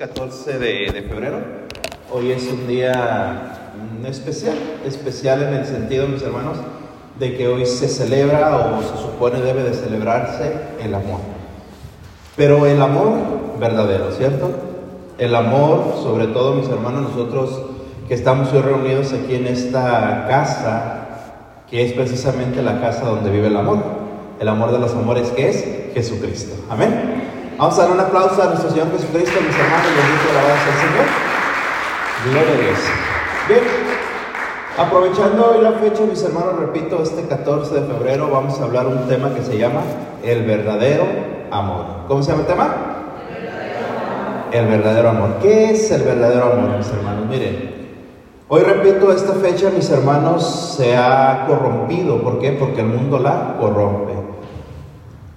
14 de, de febrero. Hoy es un día mm, especial, especial en el sentido, mis hermanos, de que hoy se celebra o se supone debe de celebrarse el amor. Pero el amor verdadero, ¿cierto? El amor, sobre todo, mis hermanos, nosotros que estamos hoy reunidos aquí en esta casa, que es precisamente la casa donde vive el amor. El amor de los amores que es Jesucristo. Amén. Vamos a dar un aplauso a nuestro Señor Jesucristo, mis hermanos, bendito alabados al Señor. Gloria a Dios. Bien, aprovechando hoy la fecha, mis hermanos, repito, este 14 de febrero vamos a hablar un tema que se llama el verdadero amor. ¿Cómo se llama el tema? El verdadero amor. El verdadero amor. ¿Qué es el verdadero amor, mis hermanos? Miren, Hoy repito, esta fecha, mis hermanos, se ha corrompido. ¿Por qué? Porque el mundo la corrompe.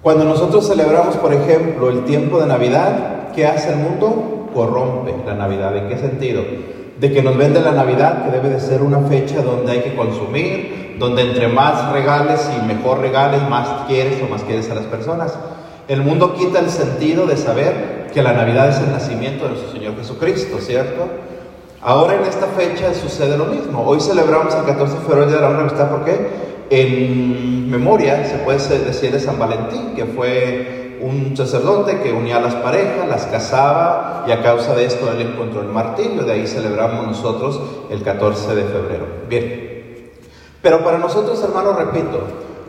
Cuando nosotros celebramos, por ejemplo, el tiempo de Navidad, ¿qué hace el mundo? Corrompe la Navidad. ¿En qué sentido? De que nos vende la Navidad, que debe de ser una fecha donde hay que consumir, donde entre más regales y mejor regales, más quieres o más quieres a las personas. El mundo quita el sentido de saber que la Navidad es el nacimiento de nuestro Señor Jesucristo, ¿cierto? Ahora en esta fecha sucede lo mismo. Hoy celebramos el 14 de febrero de la Amistad, ¿por qué? En memoria, se puede decir, de San Valentín, que fue un sacerdote que unía a las parejas, las casaba y a causa de esto él encontró el martirio, de ahí celebramos nosotros el 14 de febrero. Bien, pero para nosotros hermanos, repito,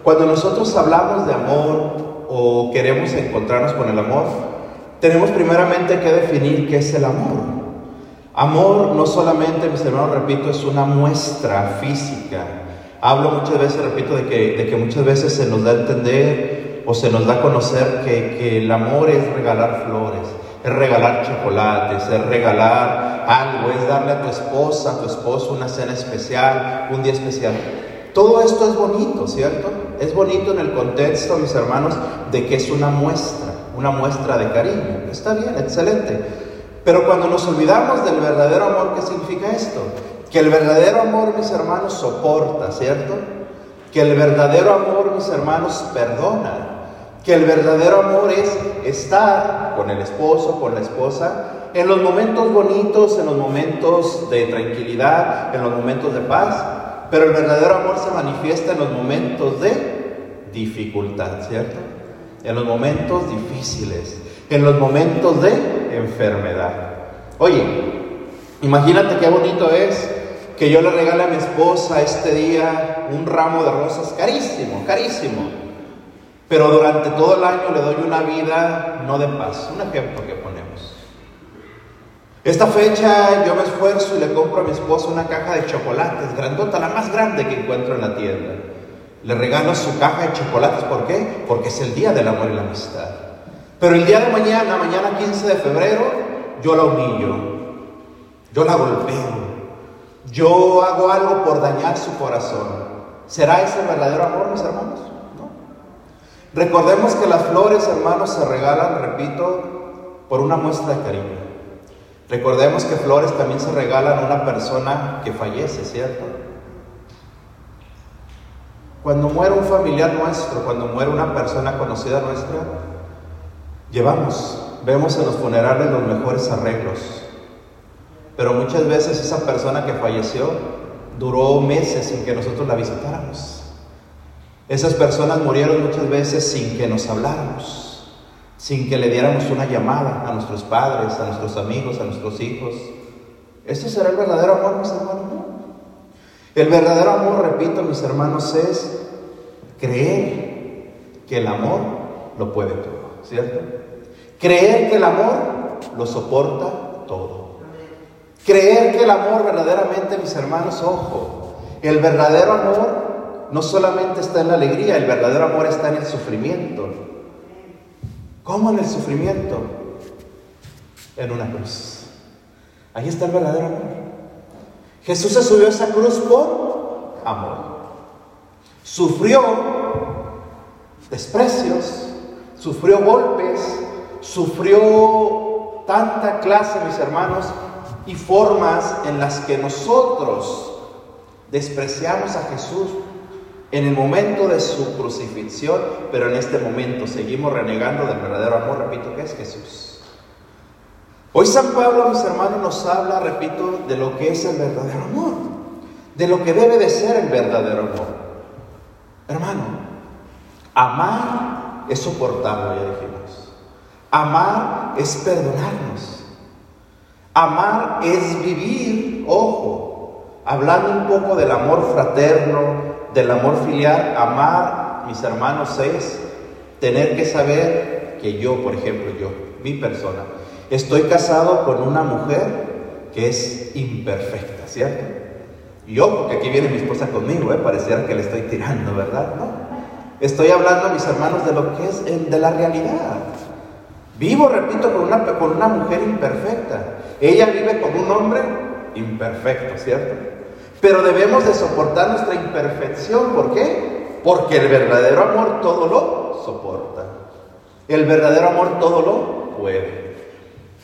cuando nosotros hablamos de amor o queremos encontrarnos con el amor, tenemos primeramente que definir qué es el amor. Amor no solamente, mis hermanos, repito, es una muestra física, Hablo muchas veces, repito, de que, de que muchas veces se nos da a entender o se nos da a conocer que, que el amor es regalar flores, es regalar chocolates, es regalar algo, es darle a tu esposa, a tu esposo una cena especial, un día especial. Todo esto es bonito, ¿cierto? Es bonito en el contexto, mis hermanos, de que es una muestra, una muestra de cariño. Está bien, excelente. Pero cuando nos olvidamos del verdadero amor, ¿qué significa esto? Que el verdadero amor, mis hermanos, soporta, ¿cierto? Que el verdadero amor, mis hermanos, perdona. Que el verdadero amor es estar con el esposo, con la esposa, en los momentos bonitos, en los momentos de tranquilidad, en los momentos de paz. Pero el verdadero amor se manifiesta en los momentos de dificultad, ¿cierto? En los momentos difíciles, en los momentos de enfermedad. Oye, imagínate qué bonito es que yo le regale a mi esposa este día un ramo de rosas carísimo, carísimo. Pero durante todo el año le doy una vida no de paz. Un ejemplo que ponemos. Esta fecha yo me esfuerzo y le compro a mi esposa una caja de chocolates, grandota, la más grande que encuentro en la tienda. Le regalo su caja de chocolates, ¿por qué? Porque es el día del amor y la amistad. Pero el día de mañana, mañana 15 de febrero, yo la humillo, yo la golpeo, yo hago algo por dañar su corazón. ¿Será ese verdadero amor, mis hermanos? ¿No? Recordemos que las flores, hermanos, se regalan, repito, por una muestra de cariño. Recordemos que flores también se regalan a una persona que fallece, ¿cierto? Cuando muere un familiar nuestro, cuando muere una persona conocida nuestra, llevamos, vemos en los funerales los mejores arreglos, pero muchas veces esa persona que falleció duró meses sin que nosotros la visitáramos. Esas personas murieron muchas veces sin que nos habláramos, sin que le diéramos una llamada a nuestros padres, a nuestros amigos, a nuestros hijos. ¿Esto será el verdadero amor, mis hermanos? El verdadero amor, repito, mis hermanos, es creer que el amor lo puede todo, ¿cierto? Creer que el amor lo soporta. Creer que el amor verdaderamente, mis hermanos, ojo, el verdadero amor no solamente está en la alegría, el verdadero amor está en el sufrimiento. ¿Cómo en el sufrimiento? En una cruz. Ahí está el verdadero amor. Jesús se subió a esa cruz por amor. Sufrió desprecios, sufrió golpes, sufrió tanta clase, mis hermanos, y formas en las que nosotros despreciamos a Jesús en el momento de su crucifixión, pero en este momento seguimos renegando del verdadero amor, repito, que es Jesús. Hoy San Pablo, mis hermanos, nos habla, repito, de lo que es el verdadero amor, de lo que debe de ser el verdadero amor. Hermano, amar es soportarlo, ya dijimos. Amar es perdonarnos. Amar es vivir, ojo, hablando un poco del amor fraterno, del amor filial, amar, mis hermanos, es tener que saber que yo, por ejemplo, yo, mi persona, estoy casado con una mujer que es imperfecta, ¿cierto? Y ojo, porque aquí viene mi esposa conmigo, ¿eh? pareciera que le estoy tirando, ¿verdad? No. Estoy hablando, mis hermanos, de lo que es de la realidad. Vivo, repito, con una, con una mujer imperfecta. Ella vive con un hombre imperfecto, ¿cierto? Pero debemos de soportar nuestra imperfección. ¿Por qué? Porque el verdadero amor todo lo soporta. El verdadero amor todo lo puede.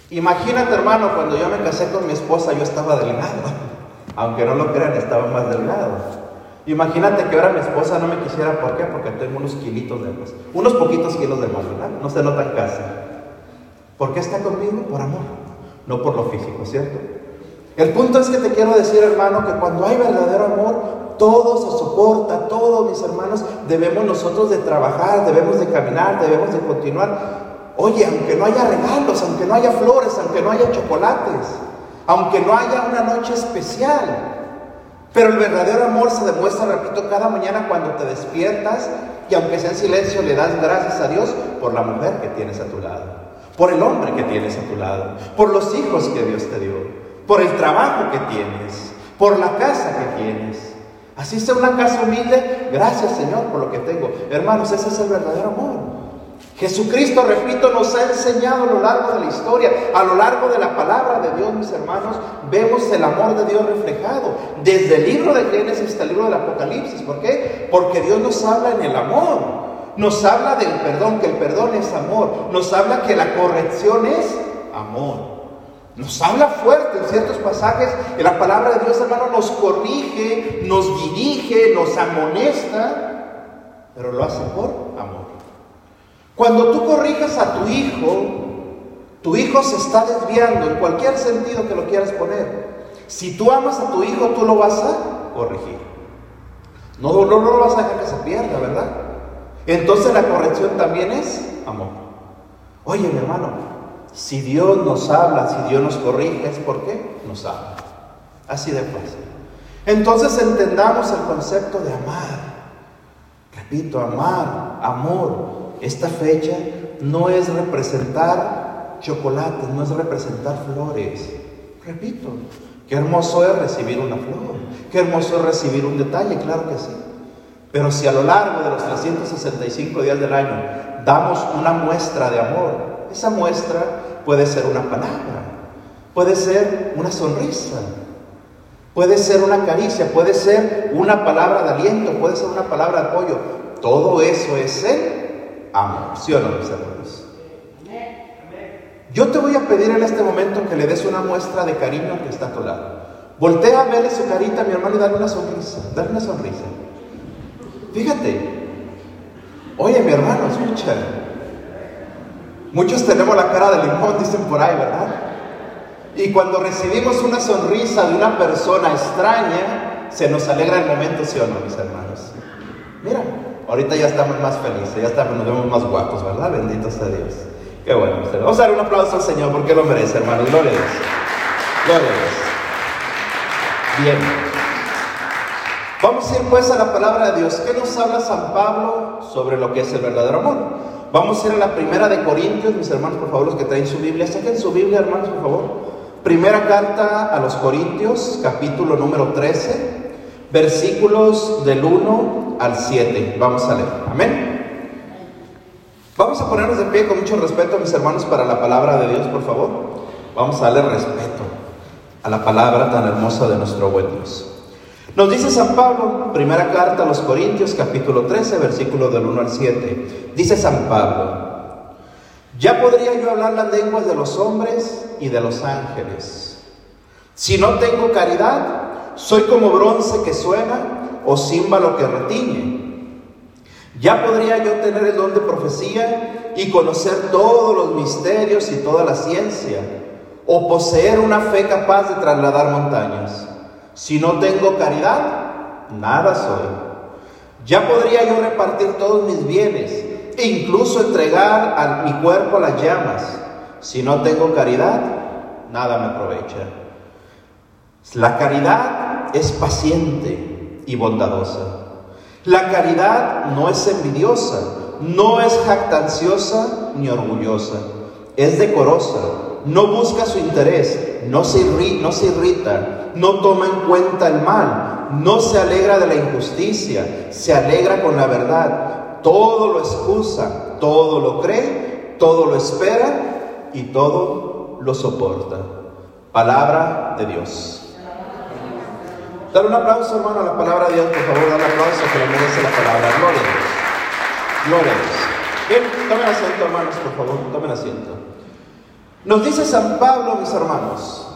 Imagínate, hermano, cuando yo me casé con mi esposa, yo estaba delgado. Aunque no lo crean, estaba más delgado. Imagínate que ahora mi esposa no me quisiera, ¿por qué? Porque tengo unos kilitos de más. Unos poquitos kilos de más, ¿verdad? No se notan casi. ¿Por qué está conmigo? Por amor, no por lo físico, ¿cierto? El punto es que te quiero decir, hermano, que cuando hay verdadero amor, todo se soporta, todo, mis hermanos, debemos nosotros de trabajar, debemos de caminar, debemos de continuar. Oye, aunque no haya regalos, aunque no haya flores, aunque no haya chocolates, aunque no haya una noche especial. Pero el verdadero amor se demuestra, repito, cada mañana cuando te despiertas y aunque sea en silencio le das gracias a Dios por la mujer que tienes a tu lado, por el hombre que tienes a tu lado, por los hijos que Dios te dio, por el trabajo que tienes, por la casa que tienes. Así sea una casa humilde, gracias Señor por lo que tengo. Hermanos, ese es el verdadero amor. Jesucristo, repito, nos ha enseñado a lo largo de la historia, a lo largo de la palabra de Dios, mis hermanos, vemos el amor de Dios reflejado, desde el libro de Génesis hasta el libro del Apocalipsis. ¿Por qué? Porque Dios nos habla en el amor, nos habla del perdón, que el perdón es amor, nos habla que la corrección es amor. Nos habla fuerte en ciertos pasajes, en la palabra de Dios, hermano, nos corrige, nos dirige, nos amonesta, pero lo hace por amor. Cuando tú corrijas a tu hijo, tu hijo se está desviando en cualquier sentido que lo quieras poner. Si tú amas a tu hijo, tú lo vas a corregir. No, no, no lo vas a dejar que se pierda, ¿verdad? Entonces la corrección también es amor. Oye, mi hermano, si Dios nos habla, si Dios nos corrige, ¿es por qué? Nos habla. Así de fácil. Entonces entendamos el concepto de amar. Repito, amar, amor. Esta fecha no es representar chocolates, no es representar flores. Repito, qué hermoso es recibir una flor, qué hermoso es recibir un detalle, claro que sí. Pero si a lo largo de los 365 días del año damos una muestra de amor, esa muestra puede ser una palabra, puede ser una sonrisa, puede ser una caricia, puede ser una palabra de aliento, puede ser una palabra de apoyo. Todo eso es el amor. ¿Sí o no, mis hermanos? Yo te voy a pedir en este momento que le des una muestra de cariño al que está a tu lado. Voltea a verle su carita, mi hermano, y dale una sonrisa. Dale una sonrisa. Fíjate. Oye, mi hermano, escucha. Muchos tenemos la cara de limón, dicen por ahí, ¿verdad? Y cuando recibimos una sonrisa de una persona extraña, se nos alegra el momento, ¿sí o no, mis hermanos? Mira, Ahorita ya estamos más felices, ya estamos, nos vemos más guapos, ¿verdad? Bendito sea Dios. Qué bueno. Vamos a dar un aplauso al Señor porque lo merece, hermano. Gloria a Dios. Gloria a Dios. Bien. Vamos a ir pues a la palabra de Dios. ¿Qué nos habla San Pablo sobre lo que es el verdadero amor? Vamos a ir a la primera de Corintios, mis hermanos, por favor, los que traen su Biblia. Saquen su Biblia, hermanos, por favor. Primera carta a los Corintios, capítulo número 13, versículos del 1 al 7. Vamos a leer. Amén. Vamos a ponernos de pie con mucho respeto, mis hermanos, para la palabra de Dios, por favor. Vamos a darle respeto a la palabra tan hermosa de nuestro buen Dios. Nos dice San Pablo, primera carta a los Corintios, capítulo 13, versículo del 1 al 7. Dice San Pablo, ya podría yo hablar las lenguas de los hombres y de los ángeles. Si no tengo caridad, soy como bronce que suena o símbolo que retiñe. Ya podría yo tener el don de profecía y conocer todos los misterios y toda la ciencia. o poseer una fe capaz de trasladar montañas. Si no tengo caridad, nada soy. Ya podría yo repartir todos mis bienes e incluso entregar a mi cuerpo las llamas. Si no tengo caridad, nada me aprovecha. La caridad es paciente y bondadosa. La caridad no es envidiosa, no es jactanciosa ni orgullosa. Es decorosa, no busca su interés, no se, irrita, no toma en cuenta el mal, no se alegra de la injusticia, se alegra con la verdad. Todo lo excusa, todo lo cree, todo lo espera y todo lo soporta. Palabra de Dios. Dar un aplauso, hermano, a la palabra de Dios, por favor, dar un aplauso que le merece la palabra. Gloria a Dios. Gloria a Dios. Bien, tomen asiento, hermanos, por favor, tomen asiento. Nos dice San Pablo, mis hermanos,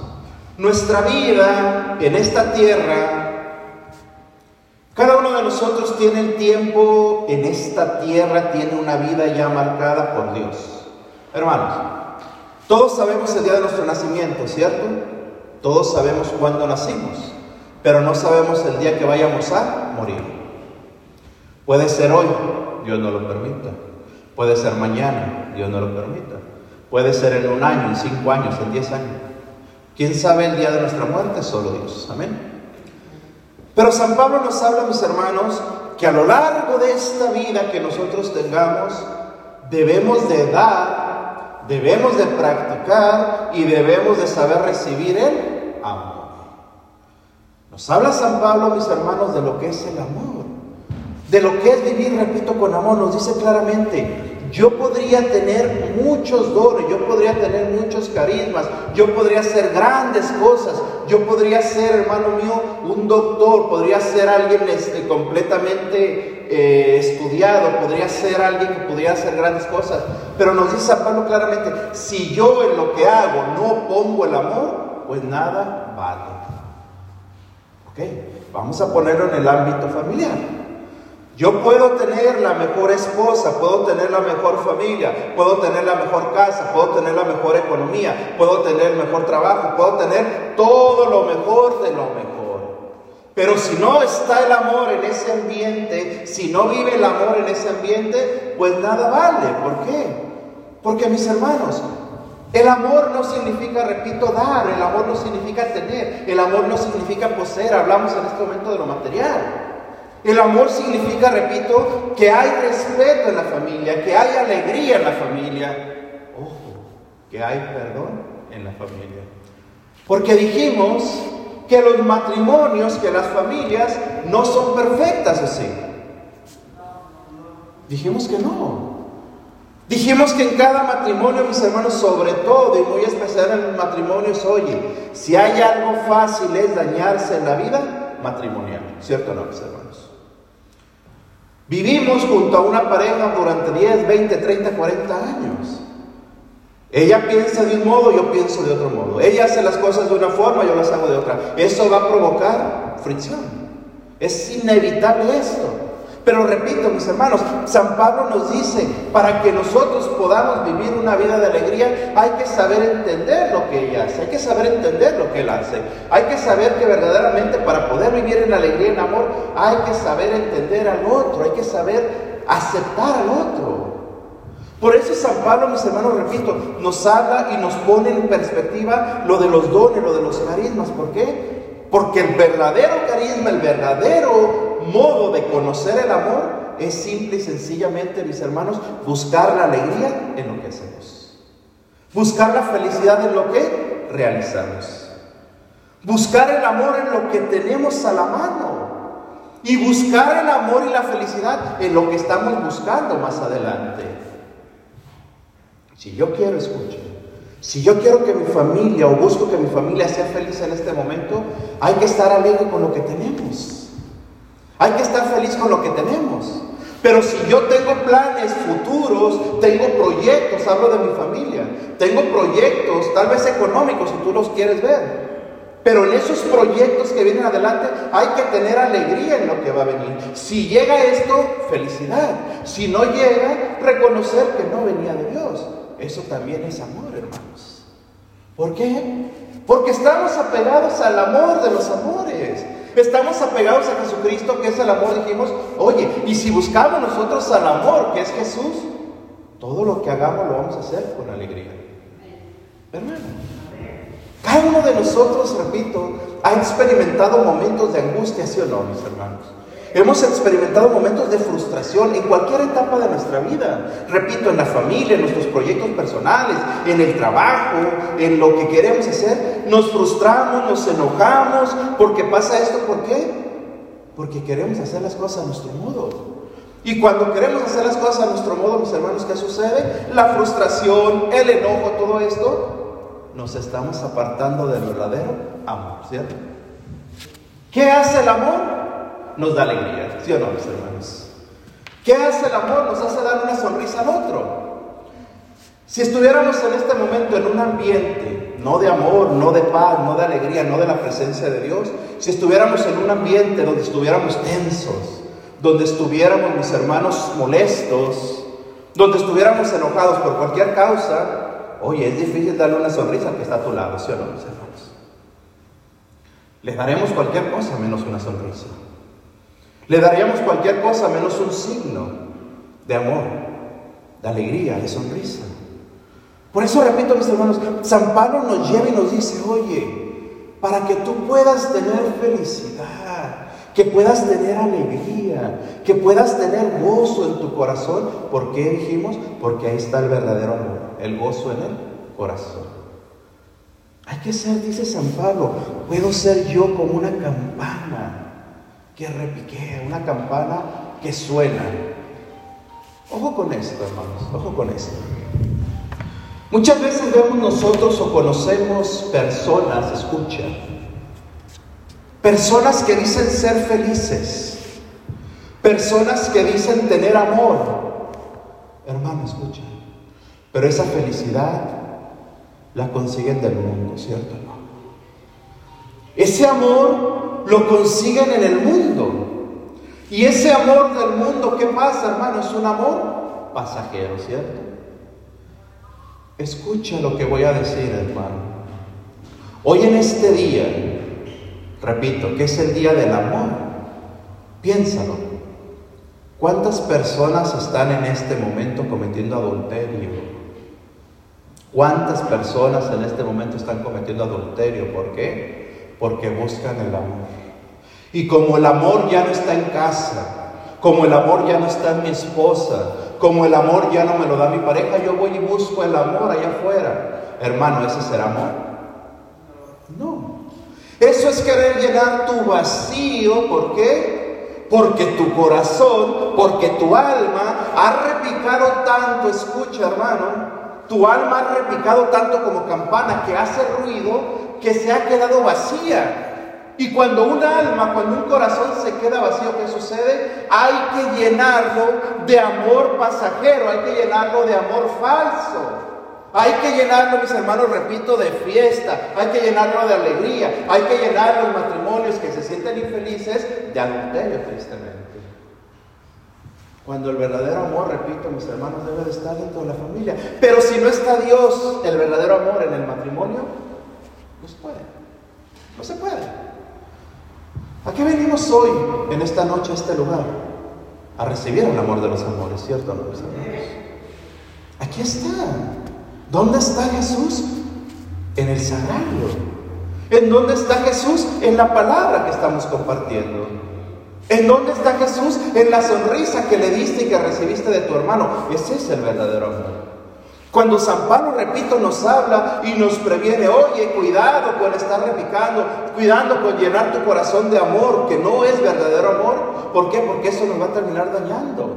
nuestra vida en esta tierra, cada uno de nosotros tiene el tiempo en esta tierra, tiene una vida ya marcada por Dios. Hermanos, todos sabemos el día de nuestro nacimiento, ¿cierto? Todos sabemos cuándo nacimos, pero no sabemos el día que vayamos a morir. Puede ser hoy, Dios no lo permita. Puede ser mañana, Dios no lo permita. Puede ser en un año, en cinco años, en diez años. ¿Quién sabe el día de nuestra muerte? Solo Dios. Amén. Pero San Pablo nos habla, mis hermanos, que a lo largo de esta vida que nosotros tengamos, debemos de dar, debemos de practicar y debemos de saber recibir el amor. Nos habla San Pablo, mis hermanos, de lo que es el amor, de lo que es vivir, repito, con amor. Nos dice claramente, yo podría tener muchos dones, yo podría tener muchos carismas, yo podría hacer grandes cosas, yo podría ser, hermano mío, un doctor, podría ser alguien este, completamente eh, estudiado, podría ser alguien que pudiera hacer grandes cosas. Pero nos dice San Pablo claramente, si yo en lo que hago no pongo el amor, pues nada vale. ¿Ok? Vamos a ponerlo en el ámbito familiar. Yo puedo tener la mejor esposa, puedo tener la mejor familia, puedo tener la mejor casa, puedo tener la mejor economía, puedo tener el mejor trabajo, puedo tener todo lo mejor de lo mejor. Pero si no está el amor en ese ambiente, si no vive el amor en ese ambiente, pues nada vale. ¿Por qué? Porque mis hermanos, el amor no significa, repito, dar, el amor no significa tener, el amor no significa poseer, hablamos en este momento de lo material. El amor significa, repito, que hay respeto en la familia, que hay alegría en la familia. Ojo, que hay perdón en la familia. Porque dijimos que los matrimonios, que las familias no son perfectas así. Dijimos que no. Dijimos que en cada matrimonio, mis hermanos, sobre todo y muy especial en los matrimonios, oye, si hay algo fácil es dañarse en la vida matrimonial. ¿Cierto o no, mis hermanos? Vivimos junto a una pareja durante 10, 20, 30, 40 años. Ella piensa de un modo, yo pienso de otro modo. Ella hace las cosas de una forma, yo las hago de otra. Eso va a provocar fricción. Es inevitable esto. Pero repito, mis hermanos, San Pablo nos dice, para que nosotros podamos vivir una vida de alegría, hay que saber entender lo que ella hace, hay que saber entender lo que él hace. Hay que saber que verdaderamente para poder vivir en alegría, en amor, hay que saber entender al otro, hay que saber aceptar al otro. Por eso San Pablo, mis hermanos, repito, nos habla y nos pone en perspectiva lo de los dones, lo de los carismas. ¿Por qué? Porque el verdadero carisma, el verdadero modo de conocer el amor es simple y sencillamente, mis hermanos, buscar la alegría en lo que hacemos. Buscar la felicidad en lo que realizamos. Buscar el amor en lo que tenemos a la mano. Y buscar el amor y la felicidad en lo que estamos buscando más adelante. Si yo quiero escuchar, si yo quiero que mi familia o busco que mi familia sea feliz en este momento, hay que estar alegre con lo que tenemos. Hay que estar feliz con lo que tenemos. Pero si yo tengo planes futuros, tengo proyectos, hablo de mi familia, tengo proyectos, tal vez económicos, si tú los quieres ver. Pero en esos proyectos que vienen adelante hay que tener alegría en lo que va a venir. Si llega esto, felicidad. Si no llega, reconocer que no venía de Dios. Eso también es amor, hermanos. ¿Por qué? Porque estamos apegados al amor de los amores. Estamos apegados a Jesucristo, que es el amor. Dijimos, oye, y si buscamos nosotros al amor, que es Jesús, todo lo que hagamos lo vamos a hacer con alegría. Hermano, cada uno de nosotros, repito, ha experimentado momentos de angustia, ¿sí o no, mis hermanos? Hemos experimentado momentos de frustración en cualquier etapa de nuestra vida. Repito, en la familia, en nuestros proyectos personales, en el trabajo, en lo que queremos hacer. Nos frustramos, nos enojamos porque pasa esto. ¿Por qué? Porque queremos hacer las cosas a nuestro modo. Y cuando queremos hacer las cosas a nuestro modo, mis hermanos, ¿qué sucede? La frustración, el enojo, todo esto, nos estamos apartando del verdadero amor, ¿cierto? ¿Qué hace el amor? nos da alegría, ¿sí o no, mis hermanos? ¿Qué hace el amor? Nos hace dar una sonrisa al otro. Si estuviéramos en este momento en un ambiente, no de amor, no de paz, no de alegría, no de la presencia de Dios, si estuviéramos en un ambiente donde estuviéramos tensos, donde estuviéramos, mis hermanos, molestos, donde estuviéramos enojados por cualquier causa, oye, es difícil darle una sonrisa al que está a tu lado, ¿sí o no, mis hermanos? Le daremos cualquier cosa menos una sonrisa. Le daríamos cualquier cosa menos un signo de amor, de alegría, de sonrisa. Por eso repito, mis hermanos, San Pablo nos lleva y nos dice, oye, para que tú puedas tener felicidad, que puedas tener alegría, que puedas tener gozo en tu corazón, ¿por qué dijimos? Porque ahí está el verdadero amor, el gozo en el corazón. Hay que ser, dice San Pablo, puedo ser yo como una campana que repiquea, una campana que suena. Ojo con esto, hermanos, ojo con esto. Muchas veces vemos nosotros o conocemos personas, escucha, personas que dicen ser felices, personas que dicen tener amor. Hermano, escucha, pero esa felicidad la consiguen del mundo, ¿cierto? No. Ese amor lo consiguen en el mundo. Y ese amor del mundo, ¿qué pasa, hermano? Es un amor pasajero, ¿cierto? Escucha lo que voy a decir, hermano. Hoy en este día, repito, que es el día del amor, piénsalo. ¿Cuántas personas están en este momento cometiendo adulterio? ¿Cuántas personas en este momento están cometiendo adulterio? ¿Por qué? porque buscan el amor. Y como el amor ya no está en casa, como el amor ya no está en mi esposa, como el amor ya no me lo da mi pareja, yo voy y busco el amor allá afuera. Hermano, ¿ese será amor? No. Eso es querer llenar tu vacío, ¿por qué? Porque tu corazón, porque tu alma ha repicado tanto, escucha hermano, tu alma ha repicado tanto como campana que hace ruido que se ha quedado vacía. Y cuando un alma, cuando un corazón se queda vacío, ¿qué sucede? Hay que llenarlo de amor pasajero, hay que llenarlo de amor falso. Hay que llenarlo, mis hermanos, repito, de fiesta, hay que llenarlo de alegría, hay que llenar los matrimonios que se sienten infelices de adulterio, tristemente. Cuando el verdadero amor, repito, mis hermanos, debe de estar dentro de la familia. Pero si no está Dios, el verdadero amor en el matrimonio, no se puede. No se puede. ¿A qué venimos hoy, en esta noche, a este lugar? A recibir el amor de los amores, ¿cierto, hermanos? Aquí está. ¿Dónde está Jesús? En el sagrario. ¿En dónde está Jesús? En la palabra que estamos compartiendo. ¿En dónde está Jesús? En la sonrisa que le diste y que recibiste de tu hermano. Ese es el verdadero amor. Cuando San Pablo, repito, nos habla y nos previene, oye, cuidado con estar repicando, cuidando con llenar tu corazón de amor, que no es verdadero amor. ¿Por qué? Porque eso nos va a terminar dañando.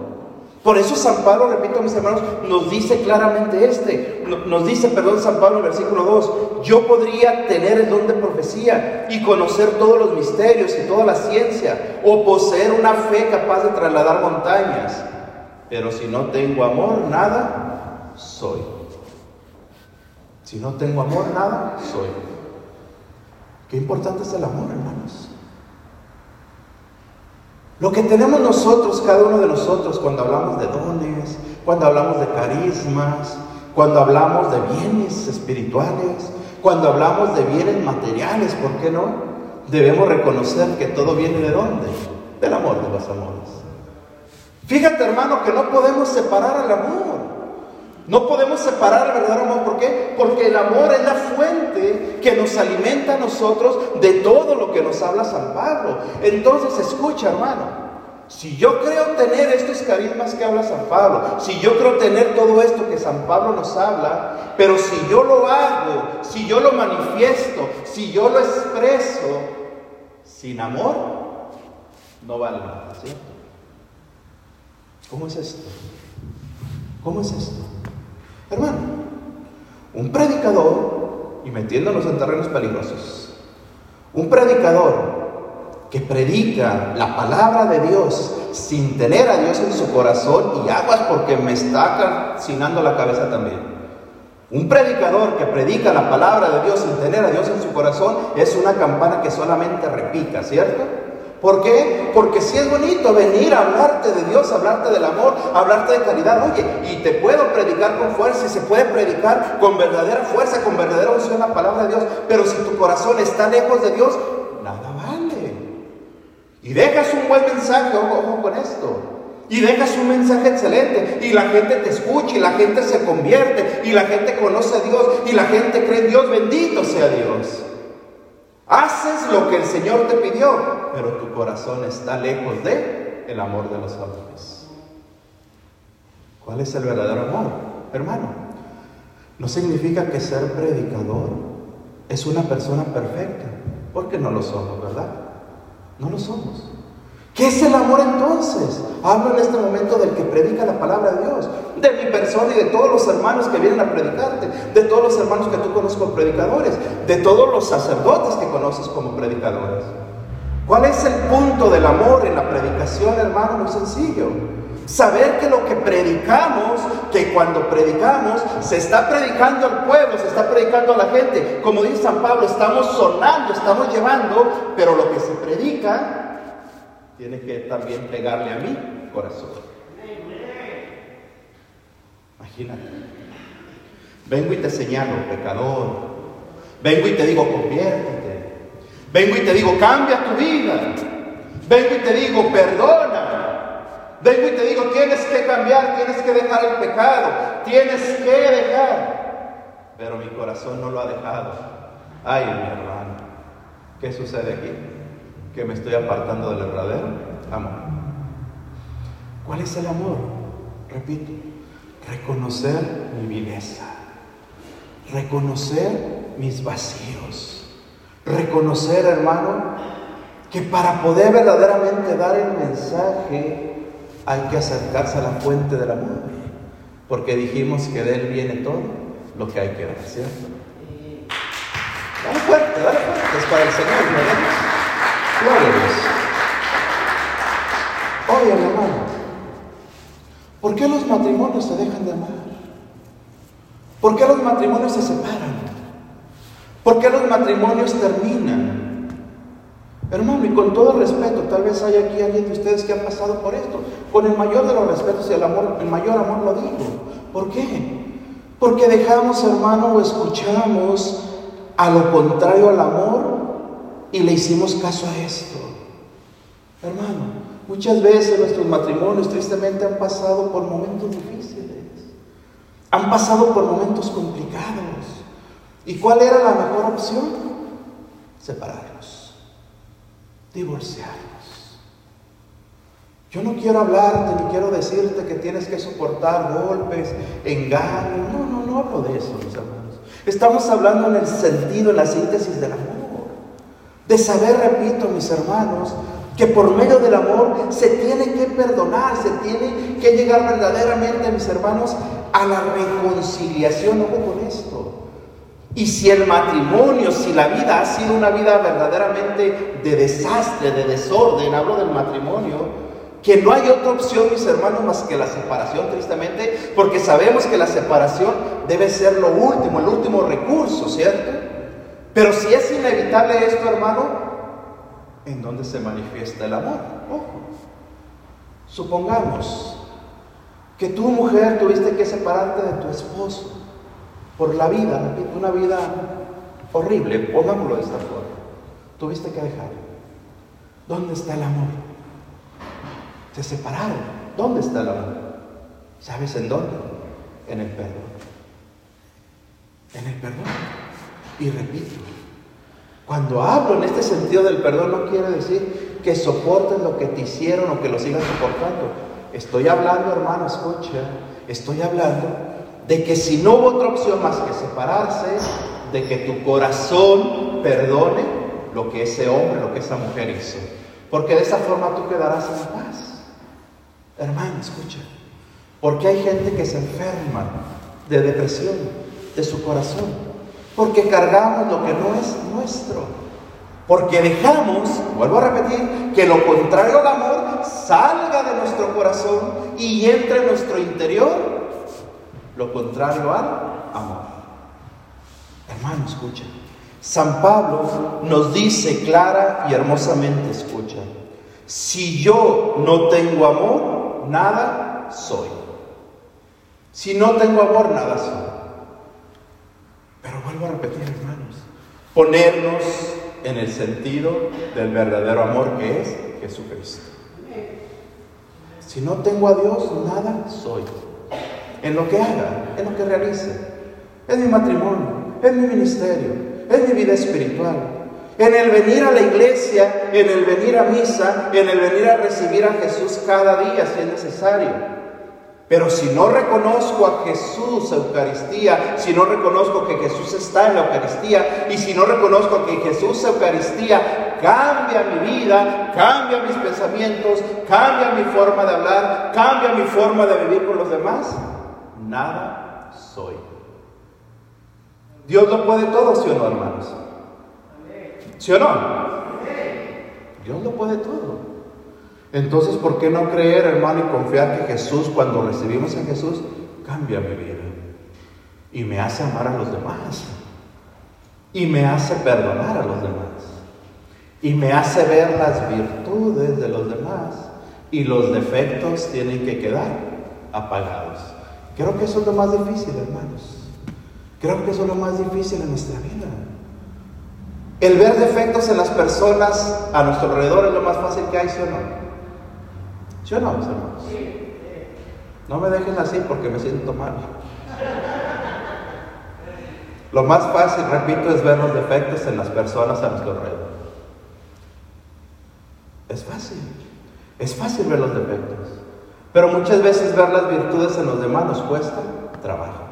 Por eso San Pablo, repito mis hermanos, nos dice claramente este, nos dice, perdón, San Pablo versículo 2, yo podría tener el don de profecía y conocer todos los misterios y toda la ciencia, o poseer una fe capaz de trasladar montañas, pero si no tengo amor, nada soy. Si no tengo amor, nada soy. Qué importante es el amor, hermanos. Lo que tenemos nosotros, cada uno de nosotros, cuando hablamos de dones, cuando hablamos de carismas, cuando hablamos de bienes espirituales, Cuando hablamos de bienes materiales, ¿por qué no? Debemos reconocer que todo viene de dónde? Del amor de los amores. Fíjate hermano que no podemos separar al amor. No podemos separar el verdadero amor. ¿Por qué? Porque el amor es la fuente que nos alimenta a nosotros de todo lo que nos habla San Pablo. Entonces, escucha, hermano. Si yo creo tener estos carismas que habla San Pablo, si yo creo tener todo esto que San Pablo nos habla, pero si yo lo hago, si yo lo manifiesto, si yo lo expreso sin amor, no vale nada. ¿Cómo es esto? ¿Cómo es esto? Hermano, un predicador, y metiéndonos en terrenos peligrosos, un predicador que predica la palabra de Dios sin tener a Dios en su corazón y aguas porque me está calcinando la cabeza también. Un predicador que predica la palabra de Dios sin tener a Dios en su corazón es una campana que solamente repica, ¿cierto? ¿Por qué? Porque si es bonito venir a hablarte de Dios, hablarte del amor, hablarte de caridad, oye, y te puedo predicar con fuerza y se puede predicar con verdadera fuerza, con verdadera unción la palabra de Dios, pero si tu corazón está lejos de Dios, nada vale. Y dejas un buen mensaje, ojo, con esto. Y dejas un mensaje excelente y la gente te escucha y la gente se convierte y la gente conoce a Dios y la gente cree en Dios, bendito sea Dios. Haces lo que el Señor te pidió, pero tu corazón está lejos de el amor de los hombres. ¿Cuál es el verdadero amor? Hermano, no significa que ser predicador es una persona perfecta, porque no lo somos, ¿verdad? No lo somos. ¿Qué es el amor entonces? Hablo en este momento del que predica la palabra de Dios, de mi persona y de todos los hermanos que vienen a predicarte, de todos los hermanos que tú conoces como predicadores, de todos los sacerdotes que conoces como predicadores. ¿Cuál es el punto del amor en la predicación, hermano? Muy sencillo. Saber que lo que predicamos, que cuando predicamos, se está predicando al pueblo, se está predicando a la gente. Como dice San Pablo, estamos sonando, estamos llevando, pero lo que se predica tiene que también pegarle a mi corazón. Imagínate. Vengo y te señalo, pecador. Vengo y te digo, conviértete. Vengo y te digo, cambia tu vida. Vengo y te digo, perdona. Vengo y te digo, tienes que cambiar, tienes que dejar el pecado, tienes que dejar. Pero mi corazón no lo ha dejado. Ay, mi hermano, ¿qué sucede aquí? Que me estoy apartando del verdadero amor. ¿Cuál es el amor? Repito, reconocer mi viveza, reconocer mis vacíos, reconocer, hermano, que para poder verdaderamente dar el mensaje hay que acercarse a la fuente del amor, porque dijimos que de él viene todo lo que hay que dar, ¿cierto? Dale fuerte, dale fuerte, es para el Señor, ¿verdad? Gloria Oye, hermano, ¿por qué los matrimonios se dejan de amar? ¿Por qué los matrimonios se separan? ¿Por qué los matrimonios terminan? Hermano, y con todo respeto, tal vez hay aquí alguien de ustedes que ha pasado por esto. Con el mayor de los respetos y el amor, el mayor amor lo digo. ¿Por qué? Porque dejamos, hermano, o escuchamos a lo contrario al amor y le hicimos caso a esto. Hermano, muchas veces nuestros matrimonios tristemente han pasado por momentos difíciles, han pasado por momentos complicados. ¿Y cuál era la mejor opción? Separarlos, divorciarlos. Yo no quiero hablarte ni quiero decirte que tienes que soportar golpes, engaños. No, no, no hablo de eso, mis hermanos. Estamos hablando en el sentido, en la síntesis del amor. De saber, repito, mis hermanos, que por medio del amor se tiene que perdonar, se tiene que llegar verdaderamente, mis hermanos, a la reconciliación. Ojo con esto. Y si el matrimonio, si la vida ha sido una vida verdaderamente de desastre, de desorden, hablo del matrimonio, que no hay otra opción, mis hermanos, más que la separación, tristemente, porque sabemos que la separación debe ser lo último, el último recurso, ¿cierto? Pero si es inevitable esto, hermano, ¿en dónde se manifiesta el amor? Supongamos que tu mujer tuviste que separarte de tu esposo por la vida, una vida horrible, pongámoslo de esta forma. Tuviste que dejar. ¿Dónde está el amor? Se separaron. ¿Dónde está el amor? ¿Sabes en dónde? En el perdón. En el perdón. Y repito, cuando hablo en este sentido del perdón no quiere decir que soportes lo que te hicieron o que lo sigas soportando. Estoy hablando, hermano, escucha, estoy hablando de que si no hubo otra opción más que separarse, de que tu corazón perdone lo que ese hombre, lo que esa mujer hizo. Porque de esa forma tú quedarás en paz. Hermano, escucha. Porque hay gente que se enferma de depresión, de su corazón. Porque cargamos lo que no es nuestro. Porque dejamos, vuelvo a repetir, que lo contrario al amor salga de nuestro corazón y entre en nuestro interior. Lo contrario al amor. Hermano, escucha. San Pablo nos dice clara y hermosamente, escucha, si yo no tengo amor, nada soy. Si no tengo amor, nada soy. Pero vuelvo a repetir, hermanos, ponernos en el sentido del verdadero amor que es Jesucristo. Si no tengo a Dios, nada soy. En lo que haga, en lo que realice, en mi matrimonio, en mi ministerio, en mi vida espiritual, en el venir a la iglesia, en el venir a misa, en el venir a recibir a Jesús cada día si es necesario pero si no reconozco a Jesús Eucaristía, si no reconozco que Jesús está en la Eucaristía y si no reconozco que Jesús Eucaristía cambia mi vida, cambia mis pensamientos, cambia mi forma de hablar, cambia mi forma de vivir con los demás, nada soy. Dios lo puede todo, ¿sí o no, hermanos? ¿Sí o no? Dios lo puede todo. Entonces, ¿por qué no creer, hermano, y confiar que Jesús, cuando recibimos a Jesús, cambia mi vida? Y me hace amar a los demás. Y me hace perdonar a los demás. Y me hace ver las virtudes de los demás. Y los defectos tienen que quedar apagados. Creo que eso es lo más difícil, hermanos. Creo que eso es lo más difícil en nuestra vida. El ver defectos en las personas a nuestro alrededor es lo más fácil que hay, ¿sí o no? ¿Sí o no, mis hermanos? No me dejen así porque me siento mal. Lo más fácil, repito, es ver los defectos en las personas a nuestro alrededor. Es fácil. Es fácil ver los defectos. Pero muchas veces ver las virtudes en los demás nos cuesta trabajo.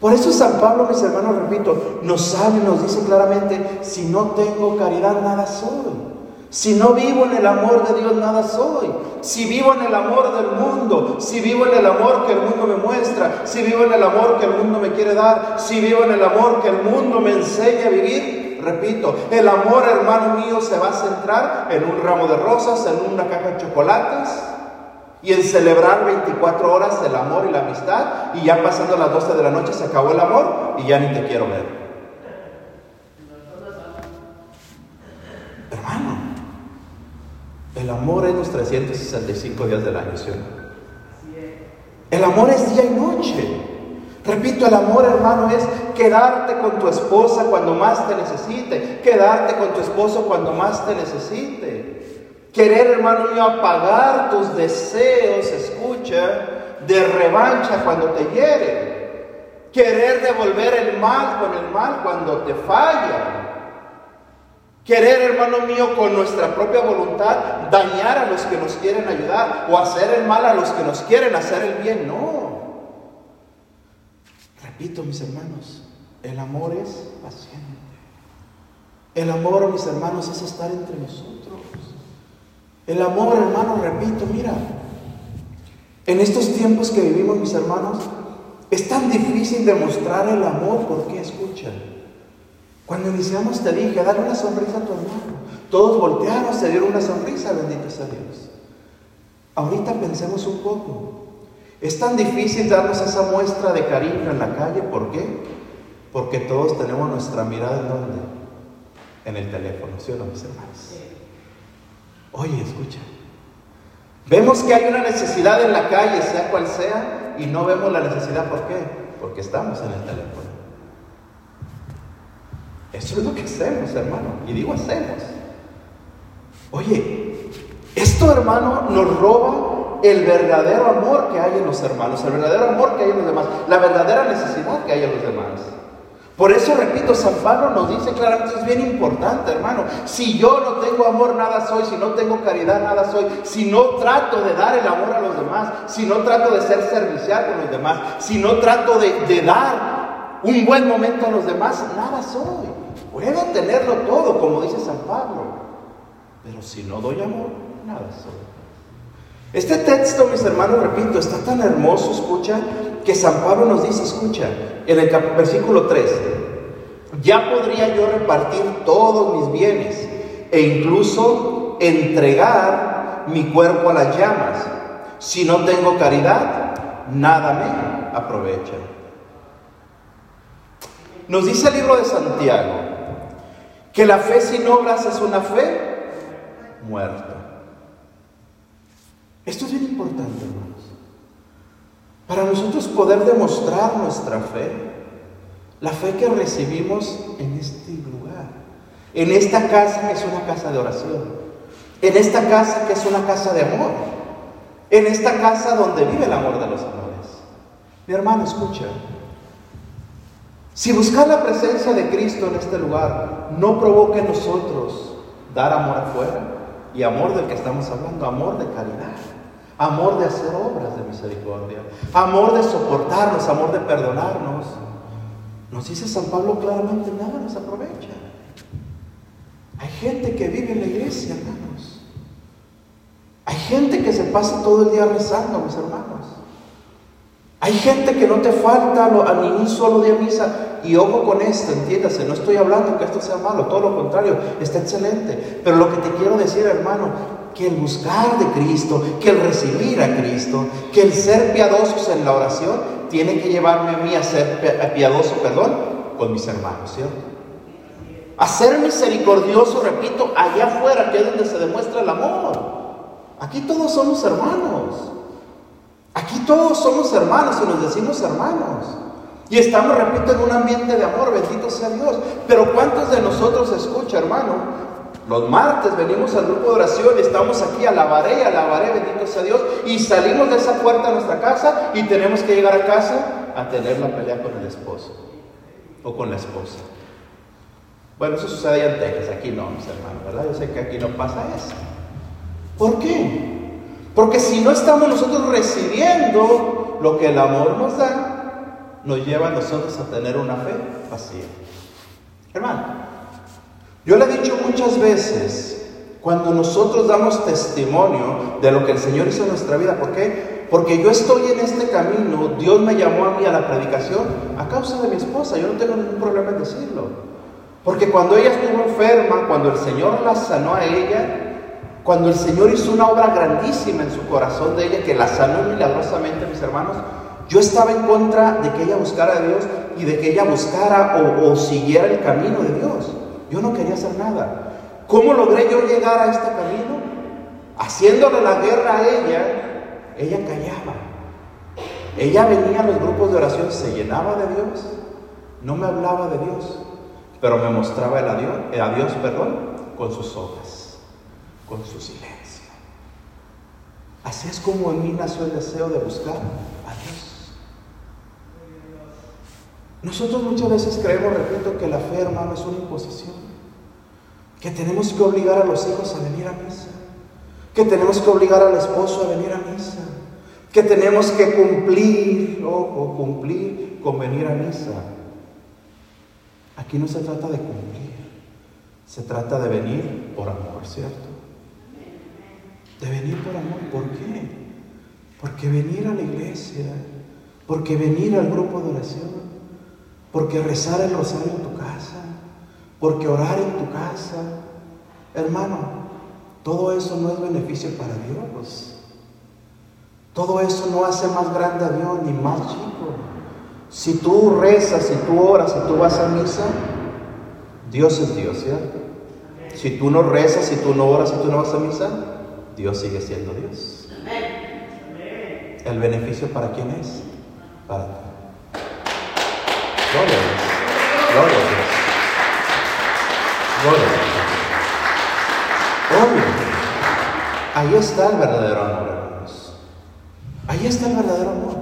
Por eso San Pablo, mis hermanos, repito, nos sabe, nos dice claramente, si no tengo caridad, nada soy. Si no vivo en el amor de Dios, nada soy. Si vivo en el amor del mundo, si vivo en el amor que el mundo me muestra, si vivo en el amor que el mundo me quiere dar, si vivo en el amor que el mundo me enseña a vivir, repito, el amor, hermano mío, se va a centrar en un ramo de rosas, en una caja de chocolates y en celebrar 24 horas el amor y la amistad y ya pasando las 12 de la noche se acabó el amor y ya ni te quiero ver. El amor es los 365 días del año, ¿sí El amor es día y noche. Repito, el amor, hermano, es quedarte con tu esposa cuando más te necesite, quedarte con tu esposo cuando más te necesite. Querer, hermano mío, apagar tus deseos, escucha, de revancha cuando te hiere. Querer devolver el mal con el mal cuando te falla. Querer, hermano mío, con nuestra propia voluntad dañar a los que nos quieren ayudar o hacer el mal a los que nos quieren hacer el bien. No. Repito, mis hermanos, el amor es paciente. El amor, mis hermanos, es estar entre nosotros. El amor, hermano, repito, mira, en estos tiempos que vivimos, mis hermanos, es tan difícil demostrar el amor porque escuchan. Cuando iniciamos te dije, dale una sonrisa a tu hermano. Todos voltearon, se dieron una sonrisa, bendito sea Dios. Ahorita pensemos un poco. Es tan difícil darnos esa muestra de cariño en la calle, ¿por qué? Porque todos tenemos nuestra mirada en dónde? En el teléfono, ¿sí o no, mis hermanos? Oye, escucha. Vemos que hay una necesidad en la calle, sea cual sea, y no vemos la necesidad, ¿por qué? Porque estamos en el teléfono. Eso es lo que hacemos, hermano. Y digo hacemos. Oye, esto, hermano, nos roba el verdadero amor que hay en los hermanos, el verdadero amor que hay en los demás, la verdadera necesidad que hay en los demás. Por eso, repito, San Pablo nos dice claramente, es bien importante, hermano, si yo no tengo amor, nada soy, si no tengo caridad, nada soy, si no trato de dar el amor a los demás, si no trato de ser servicial con los demás, si no trato de, de dar un buen momento a los demás, nada soy. Puedo tenerlo todo, como dice San Pablo, pero si no doy amor, nada soy. Este texto, mis hermanos, repito, está tan hermoso, escucha, que San Pablo nos dice, escucha, en el versículo 3, ya podría yo repartir todos mis bienes e incluso entregar mi cuerpo a las llamas. Si no tengo caridad, nada me aprovecha. Nos dice el libro de Santiago que la fe sin obras es una fe muerta. Esto es bien importante, hermanos. Para nosotros poder demostrar nuestra fe, la fe que recibimos en este lugar, en esta casa que es una casa de oración, en esta casa que es una casa de amor, en esta casa donde vive el amor de los amores. Mi hermano, escucha. Si buscar la presencia de Cristo en este lugar no provoca en nosotros dar amor afuera y amor del que estamos hablando, amor de caridad, amor de hacer obras de misericordia, amor de soportarnos, amor de perdonarnos. Nos dice San Pablo claramente, nada nos aprovecha. Hay gente que vive en la iglesia, hermanos. Hay gente que se pasa todo el día rezando, mis hermanos. Hay gente que no te falta a ni un solo día misa. Y ojo con esto, entiéndase, no estoy hablando que esto sea malo, todo lo contrario, está excelente. Pero lo que te quiero decir, hermano, que el buscar de Cristo, que el recibir a Cristo, que el ser piadosos en la oración, tiene que llevarme a mí a ser piadoso, perdón, con mis hermanos, ¿cierto? A ser misericordioso, repito, allá afuera, que es donde se demuestra el amor. Aquí todos somos hermanos. Aquí todos somos hermanos y nos decimos hermanos. Y estamos, repito, en un ambiente de amor, bendito sea Dios. Pero ¿cuántos de nosotros escucha, hermano? Los martes venimos al grupo de oración y estamos aquí, alabaré alabaré, bendito sea Dios, y salimos de esa puerta a nuestra casa y tenemos que llegar a casa a tener la pelea con el esposo o con la esposa. Bueno, eso sucede en Texas, aquí no, mis hermanos, ¿verdad? Yo sé que aquí no pasa eso. ¿Por qué? Porque si no estamos nosotros recibiendo lo que el amor nos da, nos lleva a nosotros a tener una fe vacía. Hermano, yo le he dicho muchas veces, cuando nosotros damos testimonio de lo que el Señor hizo en nuestra vida, ¿por qué? Porque yo estoy en este camino, Dios me llamó a mí a la predicación a causa de mi esposa, yo no tengo ningún problema en decirlo. Porque cuando ella estuvo enferma, cuando el Señor la sanó a ella, cuando el Señor hizo una obra grandísima en su corazón de ella, que la sanó milagrosamente, mis hermanos, yo estaba en contra de que ella buscara a Dios y de que ella buscara o, siguiera el camino de Dios. Yo no quería hacer nada. ¿Cómo logré yo llegar a este camino? Haciéndole la guerra a ella, ella callaba. Ella venía a los grupos de oración, se llenaba de Dios, no me hablaba de Dios, pero me mostraba el a Dios, el a Dios perdón, con sus obras, con su silencio. Así es como en mí nació el deseo de buscar a Dios. Nosotros muchas veces creemos, repito, que la fe, hermano, es una imposición. Que tenemos que obligar a los hijos a venir a misa. Que tenemos que obligar al esposo a venir a misa. Que tenemos que cumplir, ojo, cumplir con venir a misa. Aquí no se trata de cumplir. Se trata de venir por amor, ¿cierto? De venir por amor. ¿Por qué? Porque venir a la iglesia, porque venir al grupo de oración, porque rezar el rosario en tu casa, porque orar en tu casa, hermano, todo eso no es beneficio para Dios. Todo eso no hace más grande a Dios ni más chico. Si tú rezas, si tú oras, si tú vas a misa, Dios es Dios, ¿cierto? Si tú no rezas, si tú no oras, si tú no vas a misa, Dios sigue siendo Dios. ¿El beneficio para quién es? Para ti. Gloria a Dios. Gloria a Dios. Obvio. Ahí está el verdadero amor, hermanos. Ahí está el verdadero amor.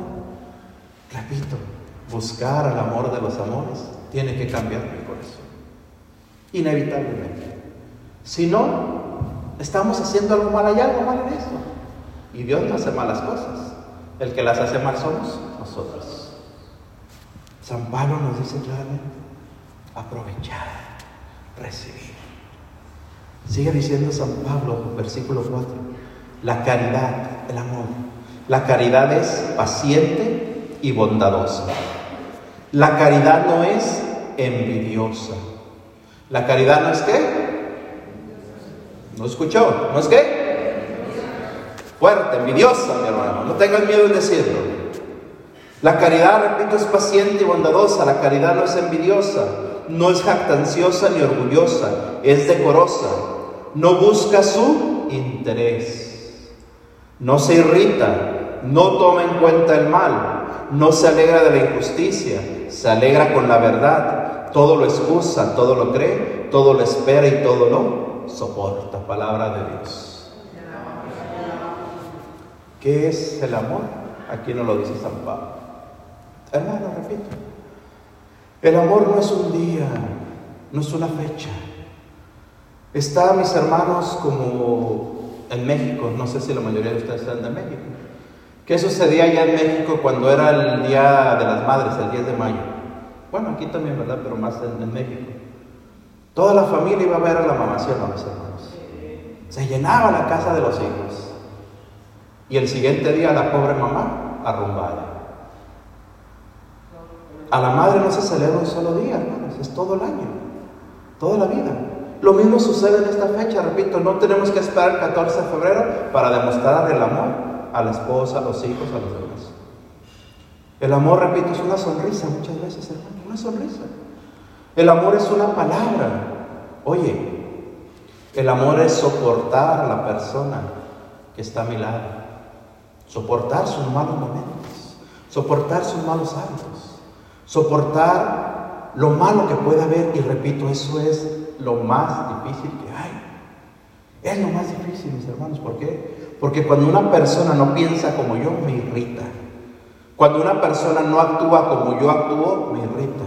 Repito, buscar el amor de los amores tiene que cambiar mi corazón. Inevitablemente. Si no, estamos haciendo algo mal, hay algo mal en eso. Y Dios no hace malas cosas. El que las hace mal somos nosotros. San Pablo nos dice claramente, aprovechar, recibir. Sigue diciendo San Pablo, versículo 4, la caridad, el amor. La caridad es paciente y bondadosa. La caridad no es envidiosa. La caridad no es qué? ¿No escuchó? ¿No es qué? Fuerte, envidiosa, mi hermano. No tengas miedo en decirlo. La caridad, repito, es paciente y bondadosa. La caridad no es envidiosa. No es jactanciosa ni orgullosa. Es decorosa. No busca su interés. No se irrita. No toma en cuenta el mal. No se alegra de la injusticia. Se alegra con la verdad. Todo lo excusa, todo lo cree, todo lo espera y todo lo soporta. Palabra de Dios. ¿Qué es el amor? Aquí nos lo dice San Pablo. Hermano, repito. El amor no es un día, no es una fecha. Está, mis hermanos, como en México, no sé si la mayoría de ustedes están de México. ¿Qué sucedía allá en México cuando era el Día de las Madres, el 10 de mayo? Bueno, aquí también, ¿verdad? Pero más en, México. Toda la familia iba a ver a la mamá, ¿sí hermanos? Se llenaba la casa de los hijos. Y el siguiente día la pobre mamá arrumbada. A la madre no se celebra un solo día, hermanos, es todo el año, toda la vida. Lo mismo sucede en esta fecha, repito, no tenemos que esperar el 14 de febrero para demostrar el amor a la esposa, a los hijos, a los demás. El amor, repito, es una sonrisa muchas veces, hermano, una sonrisa. El amor es una palabra. Oye, el amor es soportar a la persona que está a mi lado, soportar sus malos momentos, soportar sus malos hábitos soportar lo malo que pueda haber, y repito, eso es lo más difícil que hay. Es lo más difícil, mis hermanos. ¿Por qué? Porque cuando una persona no piensa como yo, me irrita. Cuando una persona no actúa como yo actúo, me irrita.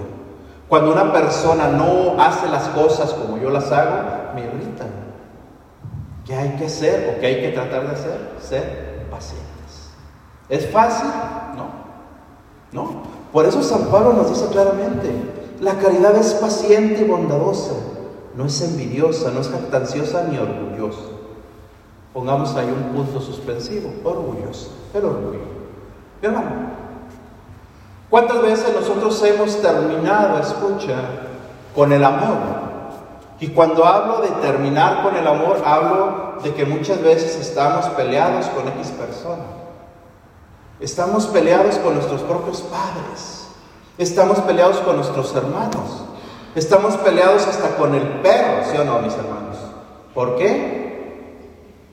Cuando una persona no hace las cosas como yo las hago, me irrita. ¿Qué hay que hacer o qué hay que tratar de hacer? Ser pacientes. ¿Es fácil? No. No. Por eso San Pablo nos dice claramente, la caridad es paciente y bondadosa, no es envidiosa, no es jactanciosa ni orgullosa. Pongamos ahí un punto suspensivo, orgulloso, el orgullo. Mi hermano, ¿cuántas veces nosotros hemos terminado, escucha, con el amor? Y cuando hablo de terminar con el amor, hablo de que muchas veces estamos peleados con X persona. Estamos peleados con nuestros propios padres. Estamos peleados con nuestros hermanos. Estamos peleados hasta con el perro, ¿sí o no, mis hermanos? ¿Por qué?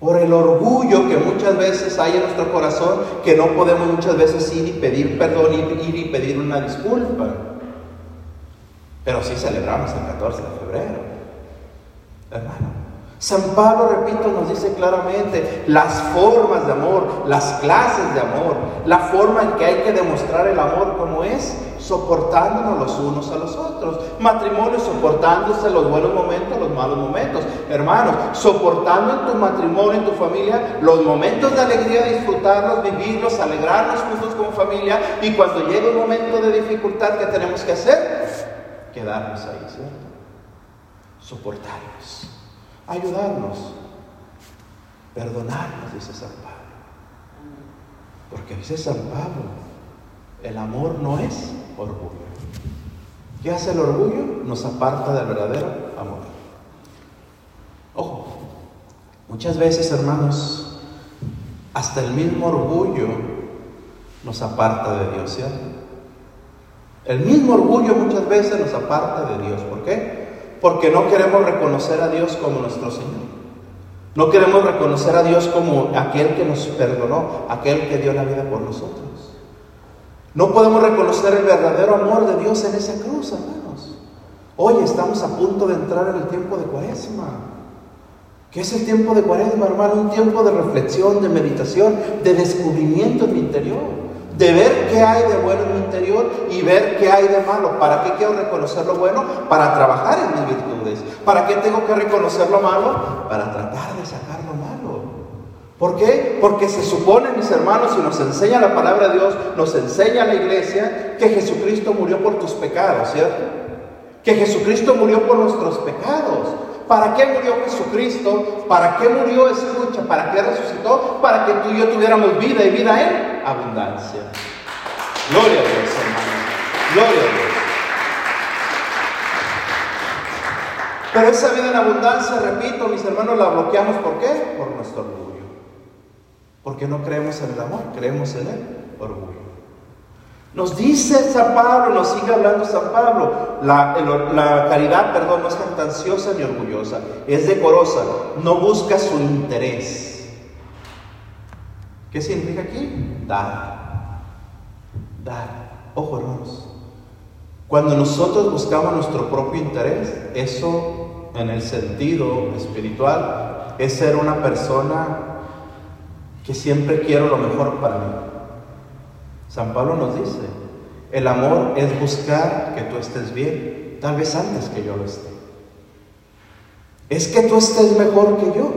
Por el orgullo que muchas veces hay en nuestro corazón, que no podemos muchas veces ir y pedir perdón, ir y pedir una disculpa. Pero sí celebramos el 14 de febrero. Hermano, San Pablo, repito, nos dice claramente las formas de amor, las clases de amor, la forma en que hay que demostrar el amor como es, soportándonos los unos a los otros. Matrimonio soportándose los buenos momentos, los malos momentos. Hermanos, soportando en tu matrimonio, en tu familia, los momentos de alegría, disfrutarlos, vivirlos, alegrarnos juntos como familia. Y cuando llegue un momento de dificultad, ¿qué tenemos que hacer? Quedarnos ahí, ¿cierto? Soportarlos ayudarnos, perdonarnos, dice San Pablo. Porque dice San Pablo, el amor no es orgullo. ¿Qué hace el orgullo? Nos aparta del verdadero amor. Ojo, muchas veces, hermanos, hasta el mismo orgullo nos aparta de Dios, ¿cierto? El mismo orgullo muchas veces nos aparta de Dios. ¿Por qué? Porque no queremos reconocer a Dios como nuestro Señor. No queremos reconocer a Dios como aquel que nos perdonó, aquel que dio la vida por nosotros. No podemos reconocer el verdadero amor de Dios en esa cruz, hermanos. Hoy estamos a punto de entrar en el tiempo de cuaresma. ¿Qué es el tiempo de cuaresma, hermano? Un tiempo de reflexión, de meditación, de descubrimiento en mi interior de ver qué hay de bueno en mi interior y ver qué hay de malo. ¿Para qué quiero reconocer lo bueno? Para trabajar en mis virtudes. ¿Para qué tengo que reconocer lo malo? Para tratar de sacar lo malo. ¿Por qué? Porque se supone, mis hermanos, y nos enseña la palabra de Dios, nos enseña la iglesia, que Jesucristo murió por tus pecados, ¿cierto? Que Jesucristo murió por nuestros pecados. ¿Para qué murió Jesucristo? ¿Para qué murió? Escucha, ¿para qué resucitó? Para que tú y yo tuviéramos vida y vida en abundancia. Gloria a Dios, hermano. Gloria a Dios. Pero esa vida en abundancia, repito, mis hermanos, la bloqueamos ¿por qué? Por nuestro orgullo. Porque no creemos en el amor, creemos en el orgullo. Nos dice San Pablo, nos sigue hablando San Pablo, la, caridad, perdón, no es jactanciosa ni orgullosa, es decorosa, no busca su interés. ¿Qué significa aquí? Dar. Dar. Ojo, hermanos. Cuando nosotros buscamos nuestro propio interés, eso en el sentido espiritual es ser una persona que siempre quiero lo mejor para mí. San Pablo nos dice, el amor es buscar que tú estés bien, tal vez antes que yo lo esté. Es que tú estés mejor que yo.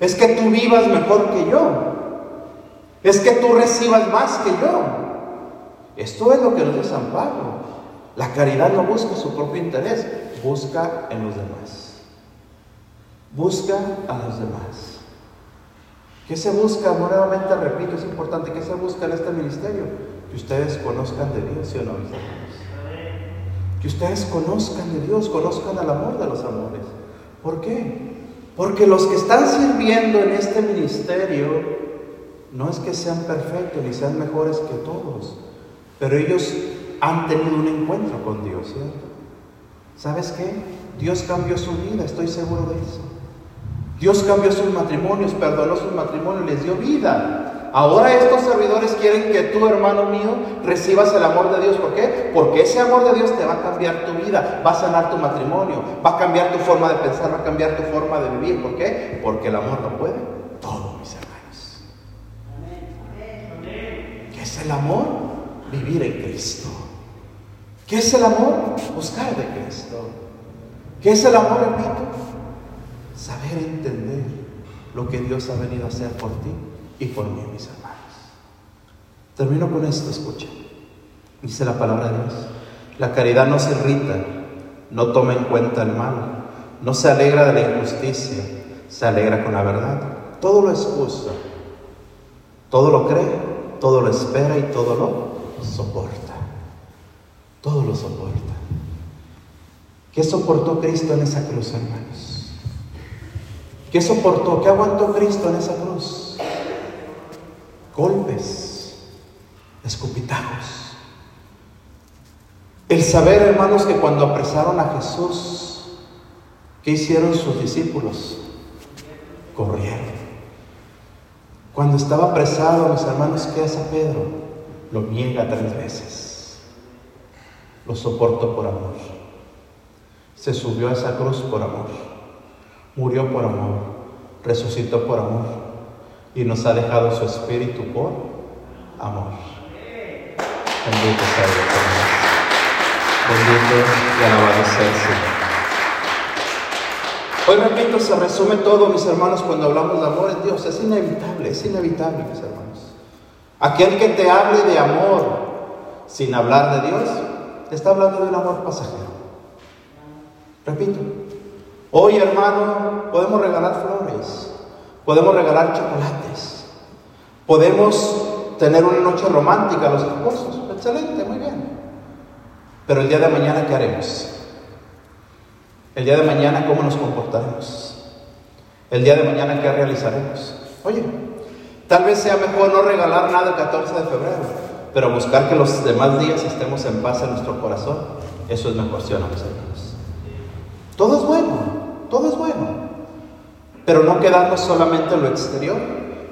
Es que tú vivas mejor que yo. Es que tú recibas más que yo. Esto es lo que nos dice San Pablo. La caridad no busca su propio interés, busca en los demás. Busca a los demás. ¿Qué se busca? Nuevamente repito, es importante, ¿qué se busca en este ministerio? Que ustedes conozcan de Dios, ¿sí o no, Que ustedes conozcan de Dios, conozcan el amor de los amores. ¿Por qué? Porque los que están sirviendo en este ministerio no es que sean perfectos ni sean mejores que todos, pero ellos han tenido un encuentro con Dios, ¿cierto? ¿Sabes qué? Dios cambió su vida, estoy seguro de eso. Dios cambió sus matrimonios, perdonó sus matrimonios, les dio vida. Ahora estos servidores quieren que tú, hermano mío, recibas el amor de Dios. ¿Por qué? Porque ese amor de Dios te va a cambiar tu vida, va a sanar tu matrimonio, va a cambiar tu forma de pensar, va a cambiar tu forma de vivir. ¿Por qué? Porque el amor no puede todo, mis hermanos. ¿Qué es el amor? Vivir en Cristo. ¿Qué es el amor? Buscar de Cristo. ¿Qué es el amor, repito? Saber entender lo que Dios ha venido a hacer por ti y por mí, mis hermanos. Termino con esto, escucha. Dice la palabra de Dios. La caridad no se irrita, no toma en cuenta el mal, no se alegra de la injusticia, se alegra con la verdad. Todo lo excusa, todo lo cree, todo lo espera y todo lo soporta. Todo lo soporta. ¿Qué soportó Cristo en esa cruz, hermanos? ¿Qué soportó? ¿Qué aguantó Cristo en esa cruz? Golpes, escupitajos. El saber, hermanos, que cuando apresaron a Jesús, ¿qué hicieron sus discípulos? Corrieron. Cuando estaba apresado, mis hermanos, ¿qué hace Pedro? Lo niega tres veces. Lo soportó por amor. Se subió a esa cruz por amor. Murió por amor, resucitó por amor y nos ha dejado su espíritu por amor. Bendito sea Dios. Bendito y alabado sea el Señor. Hoy repito, se resume todo, mis hermanos, cuando hablamos de amor en Dios. Es inevitable, es inevitable, mis hermanos. Aquel que te hable de amor sin hablar de Dios, está hablando de un amor pasajero. Repito, Hoy, hermano, podemos regalar flores, podemos regalar chocolates, podemos tener una noche romántica los esposos. Excelente, muy bien. Pero el día de mañana, ¿qué haremos? El día de mañana, ¿cómo nos comportaremos? El día de mañana, ¿qué realizaremos? Oye, tal vez sea mejor no regalar nada el 14 de febrero, pero buscar que los demás días estemos en paz en nuestro corazón. Eso es mejor, ¿sí o no, Todo es bueno. Todo es bueno. Pero no quedarnos solamente en lo exterior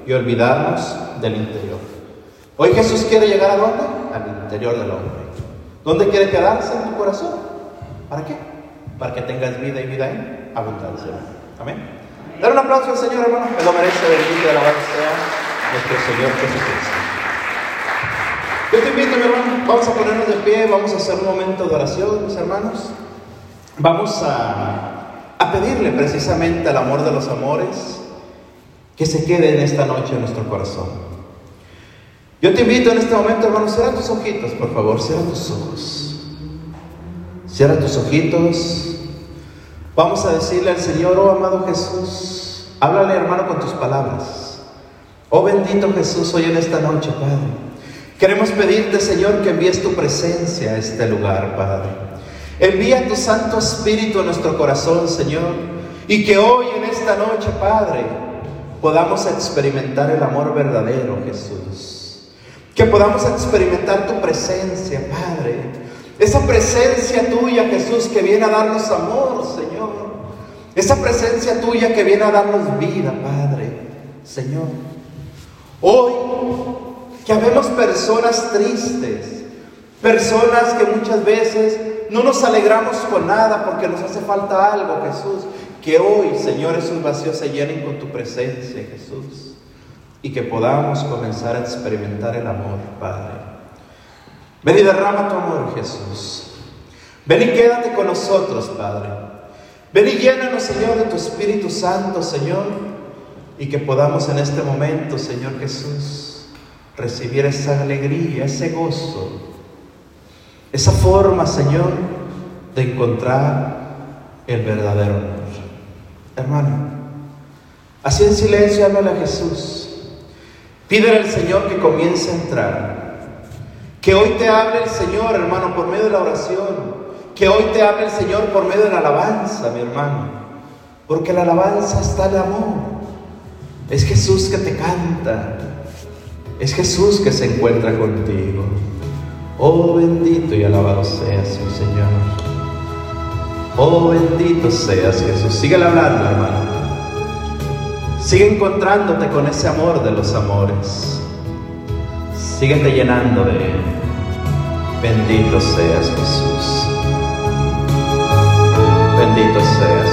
y olvidarnos del interior. Hoy Jesús quiere llegar a dónde? Al interior del hombre. ¿Dónde quiere quedarse? En tu corazón. ¿Para qué? Para que tengas vida y vida en abundancia. Amén. Dar un aplauso al Señor, hermano, que lo merece, bendito y alabado sea nuestro Señor Jesucristo. Yo te invito, mi hermano, vamos a ponernos de pie, vamos a hacer un momento de oración, mis hermanos. Vamos a, a pedirle precisamente al amor de los amores que se quede en esta noche en nuestro corazón. Yo te invito en este momento, hermano, cierra tus ojitos, por favor, cierra tus ojos. Cierra tus ojitos. Vamos a decirle al Señor, oh amado Jesús, háblale hermano con tus palabras. Oh bendito Jesús, hoy en esta noche, Padre. Queremos pedirte, Señor, que envíes tu presencia a este lugar, Padre. Envía tu Santo Espíritu a nuestro corazón, Señor, y que hoy en esta noche, Padre, podamos experimentar el amor verdadero, Jesús. Que podamos experimentar tu presencia, Padre. Esa presencia tuya, Jesús, que viene a darnos amor, Señor. Esa presencia tuya que viene a darnos vida, Padre. Señor. Hoy que habemos personas tristes, personas que muchas veces no nos alegramos con nada porque nos hace falta algo, Jesús. Que hoy, Señor, esos vacíos se llenen con tu presencia, Jesús. Y que podamos comenzar a experimentar el amor, Padre. Ven y derrama tu amor, Jesús. Ven y quédate con nosotros, Padre. Ven y llénanos, Señor, de tu Espíritu Santo, Señor. Y que podamos en este momento, Señor Jesús, recibir esa alegría, ese gozo, esa forma, Señor, de encontrar el verdadero amor. Hermano, así en silencio háblale a Jesús. Pídele al Señor que comience a entrar. Que hoy te hable el Señor, hermano, por medio de la oración. Que hoy te hable el Señor por medio de la alabanza, mi hermano. Porque la alabanza está el amor. Es Jesús que te canta. Es Jesús que se encuentra contigo. Oh bendito y alabado seas, mi Señor. Oh bendito seas, Jesús. Sigue hablando, hermano. Sigue encontrándote con ese amor de los amores. Síguete llenando de Él. Bendito seas, Jesús. Bendito seas,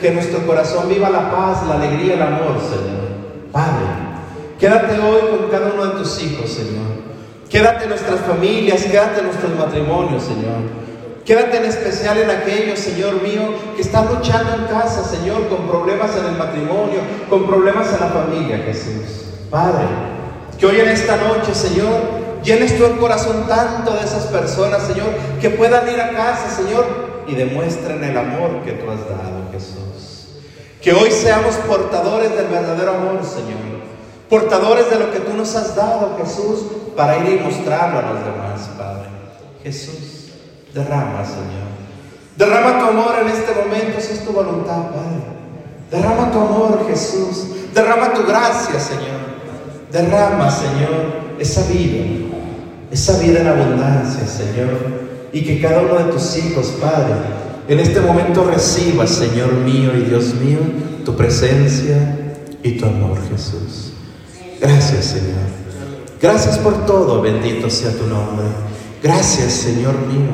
que nuestro corazón viva la paz, la alegría, el amor, Señor. Padre, quédate hoy con cada uno de tus hijos, Señor. Quédate en nuestras familias, quédate en nuestros matrimonios, Señor. Quédate en especial en aquellos, Señor mío, que están luchando en casa, Señor, con problemas en el matrimonio, con problemas en la familia, Jesús. Padre, que hoy en esta noche, Señor, llenes tú el corazón tanto de esas personas, Señor, que puedan ir a casa, Señor, y demuestren el amor que tú has dado, Jesús. Que hoy seamos portadores del verdadero amor, Señor. Portadores de lo que tú nos has dado, Jesús, para ir y mostrarlo a los demás, Padre. Jesús, derrama, Señor. Derrama tu amor en este momento, si es tu voluntad, Padre. Derrama tu amor, Jesús. Derrama tu gracia, Señor. Derrama, Señor, esa vida, esa vida en abundancia, Señor. Y que cada uno de tus hijos, Padre, en este momento reciba, Señor mío y Dios mío, tu presencia y tu amor, Jesús. Gracias, Señor. Gracias por todo, bendito sea tu nombre. Gracias, Señor mío,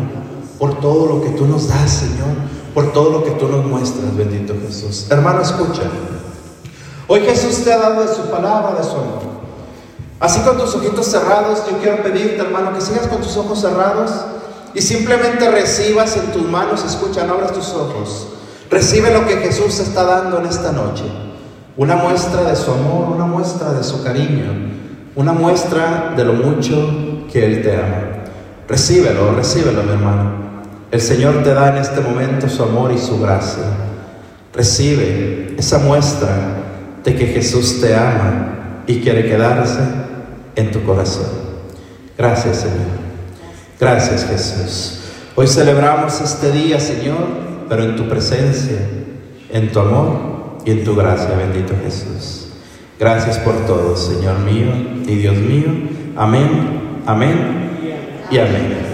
por todo lo que tú nos das, Señor, por todo lo que tú nos muestras, bendito Jesús. Hermano, escucha. Hoy Jesús te ha dado de su palabra, de su amor. Así con tus ojitos cerrados, yo quiero pedirte, hermano, que sigas con tus ojos cerrados y simplemente recibas en tus manos, escucha, no abras tus ojos. Recibe lo que Jesús está dando en esta noche. Una muestra de su amor, una muestra de su cariño, una muestra de lo mucho que Él te ama. Recíbelo, recíbelo, mi hermano. El Señor te da en este momento su amor y su gracia. Recibe esa muestra de que Jesús te ama y quiere quedarse en tu corazón. Gracias, Señor. Gracias, Jesús. Hoy celebramos este día, Señor, pero en tu presencia, en tu amor y en tu gracia, bendito Jesús. Gracias por todo, Señor mío y Dios mío. Amén, amén y amén.